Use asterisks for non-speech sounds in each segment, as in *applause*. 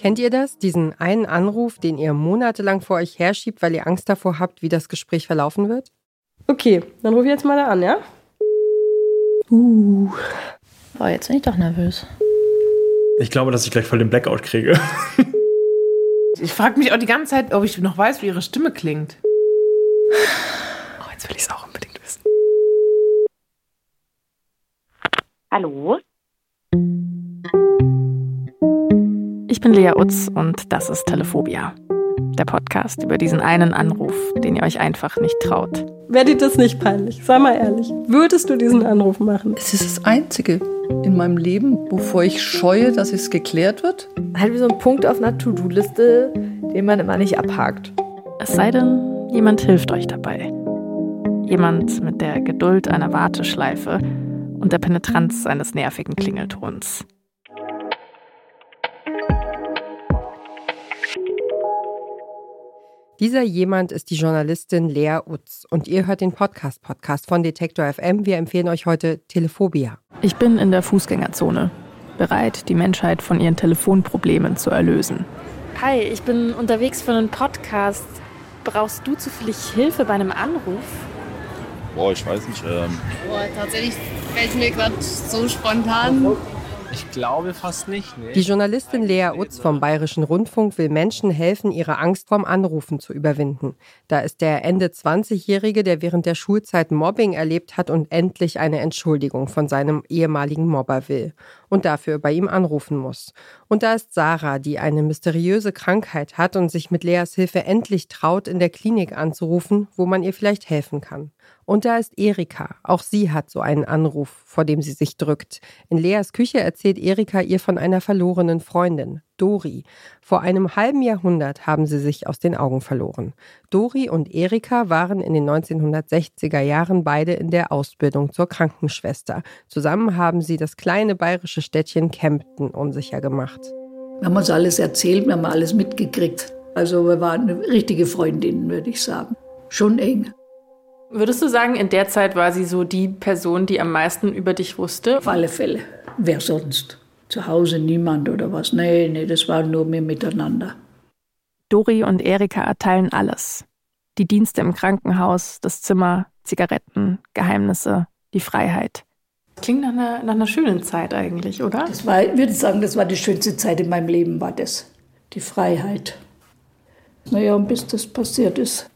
Kennt ihr das? Diesen einen Anruf, den ihr monatelang vor euch herschiebt, weil ihr Angst davor habt, wie das Gespräch verlaufen wird? Okay, dann ruf ich jetzt mal da an, ja? Uh. Boah, jetzt bin ich doch nervös. Ich glaube, dass ich gleich voll den Blackout kriege. *laughs* ich frage mich auch die ganze Zeit, ob ich noch weiß, wie ihre Stimme klingt. Oh, jetzt will ich es auch unbedingt wissen. Hallo? Ich bin Lea Utz und das ist Telephobia. Der Podcast über diesen einen Anruf, den ihr euch einfach nicht traut. Wäre dir das nicht peinlich? Sei mal ehrlich. Würdest du diesen Anruf machen? Es ist das Einzige in meinem Leben, wovor ich scheue, dass es geklärt wird. Halt wie so ein Punkt auf einer To-Do-Liste, den man immer nicht abhakt. Es sei denn, jemand hilft euch dabei. Jemand mit der Geduld einer Warteschleife und der Penetranz eines nervigen Klingeltons. Dieser jemand ist die Journalistin Lea Utz und ihr hört den Podcast-Podcast von Detektor FM. Wir empfehlen euch heute Telephobia. Ich bin in der Fußgängerzone, bereit, die Menschheit von ihren Telefonproblemen zu erlösen. Hi, ich bin unterwegs für einen Podcast. Brauchst du zufällig Hilfe bei einem Anruf? Boah, ich weiß nicht. Ähm Boah, tatsächlich fällt mir gerade so spontan ich glaube fast nicht. Nee. Die Journalistin Lea Utz vom Bayerischen Rundfunk will Menschen helfen, ihre Angst vorm Anrufen zu überwinden. Da ist der Ende 20-Jährige, der während der Schulzeit Mobbing erlebt hat und endlich eine Entschuldigung von seinem ehemaligen Mobber will und dafür bei ihm anrufen muss. Und da ist Sarah, die eine mysteriöse Krankheit hat und sich mit Leas Hilfe endlich traut, in der Klinik anzurufen, wo man ihr vielleicht helfen kann. Und da ist Erika. Auch sie hat so einen Anruf, vor dem sie sich drückt. In Leas Küche erzählt Erika ihr von einer verlorenen Freundin, Dori. Vor einem halben Jahrhundert haben sie sich aus den Augen verloren. Dori und Erika waren in den 1960er Jahren beide in der Ausbildung zur Krankenschwester. Zusammen haben sie das kleine bayerische Städtchen Kempten unsicher gemacht. Wir haben uns alles erzählt, wir haben alles mitgekriegt. Also wir waren richtige Freundin, würde ich sagen. Schon eng. Würdest du sagen, in der Zeit war sie so die Person, die am meisten über dich wusste? Auf alle Fälle. Wer sonst? Zu Hause niemand oder was? Nee, nee, das war nur wir miteinander. Dori und Erika erteilen alles. Die Dienste im Krankenhaus, das Zimmer, Zigaretten, Geheimnisse, die Freiheit. Klingt nach einer, nach einer schönen Zeit eigentlich, oder? Das war, ich würde sagen, das war die schönste Zeit in meinem Leben, war das. Die Freiheit. Naja, und bis das passiert ist.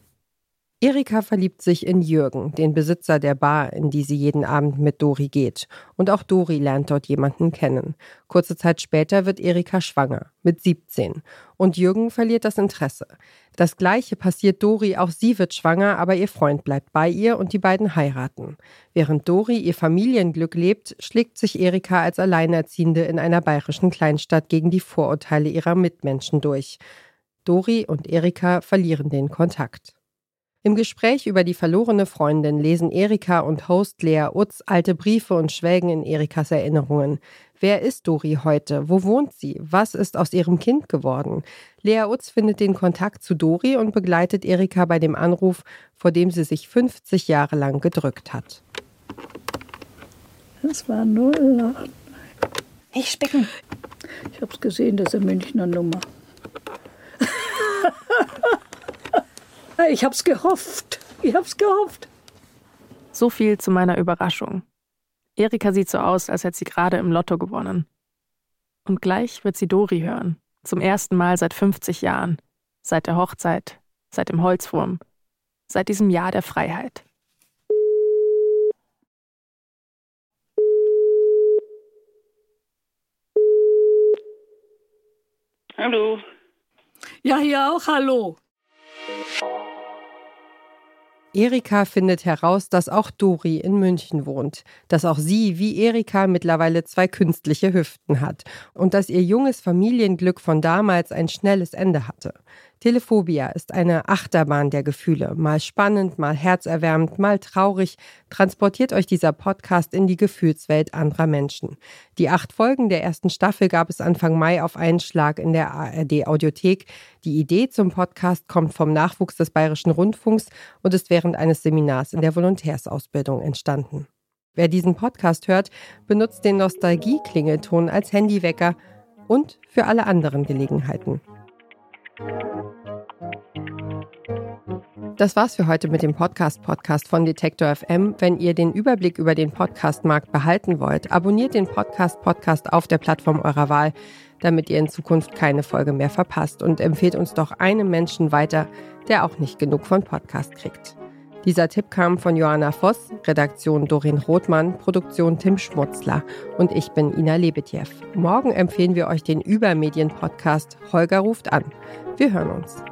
Erika verliebt sich in Jürgen, den Besitzer der Bar, in die sie jeden Abend mit Dori geht. Und auch Dori lernt dort jemanden kennen. Kurze Zeit später wird Erika schwanger, mit 17. Und Jürgen verliert das Interesse. Das gleiche passiert Dori, auch sie wird schwanger, aber ihr Freund bleibt bei ihr und die beiden heiraten. Während Dori ihr Familienglück lebt, schlägt sich Erika als Alleinerziehende in einer bayerischen Kleinstadt gegen die Vorurteile ihrer Mitmenschen durch. Dori und Erika verlieren den Kontakt. Im Gespräch über die verlorene Freundin lesen Erika und Host Lea Utz alte Briefe und schwelgen in Erikas Erinnerungen. Wer ist Dori heute? Wo wohnt sie? Was ist aus ihrem Kind geworden? Lea Utz findet den Kontakt zu Dori und begleitet Erika bei dem Anruf, vor dem sie sich 50 Jahre lang gedrückt hat. Das war 08. Nicht spicken. Ich hab's gesehen, das ist eine Münchner Nummer. Ich hab's gehofft. Ich hab's gehofft. So viel zu meiner Überraschung. Erika sieht so aus, als hätte sie gerade im Lotto gewonnen. Und gleich wird sie Dori hören. Zum ersten Mal seit 50 Jahren. Seit der Hochzeit. Seit dem Holzwurm. Seit diesem Jahr der Freiheit. Hallo. Ja, hier auch hallo. Erika findet heraus, dass auch Dori in München wohnt, dass auch sie wie Erika mittlerweile zwei künstliche Hüften hat und dass ihr junges Familienglück von damals ein schnelles Ende hatte. Telephobia ist eine Achterbahn der Gefühle, mal spannend, mal herzerwärmend, mal traurig, transportiert euch dieser Podcast in die Gefühlswelt anderer Menschen. Die acht Folgen der ersten Staffel gab es Anfang Mai auf einen Schlag in der ARD Audiothek. Die Idee zum Podcast kommt vom Nachwuchs des Bayerischen Rundfunks und ist während eines Seminars in der Volontärsausbildung entstanden. Wer diesen Podcast hört, benutzt den Nostalgie-Klingelton als Handywecker und für alle anderen Gelegenheiten. Das war's für heute mit dem Podcast-Podcast von Detektor FM. Wenn ihr den Überblick über den Podcast-Markt behalten wollt, abonniert den Podcast-Podcast auf der Plattform eurer Wahl, damit ihr in Zukunft keine Folge mehr verpasst und empfehlt uns doch einem Menschen weiter, der auch nicht genug von Podcast kriegt. Dieser Tipp kam von Johanna Voss, Redaktion Dorin Rothmann, Produktion Tim Schmutzler und ich bin Ina Lebetjew. Morgen empfehlen wir euch den Übermedien-Podcast Holger ruft an. Wir hören uns.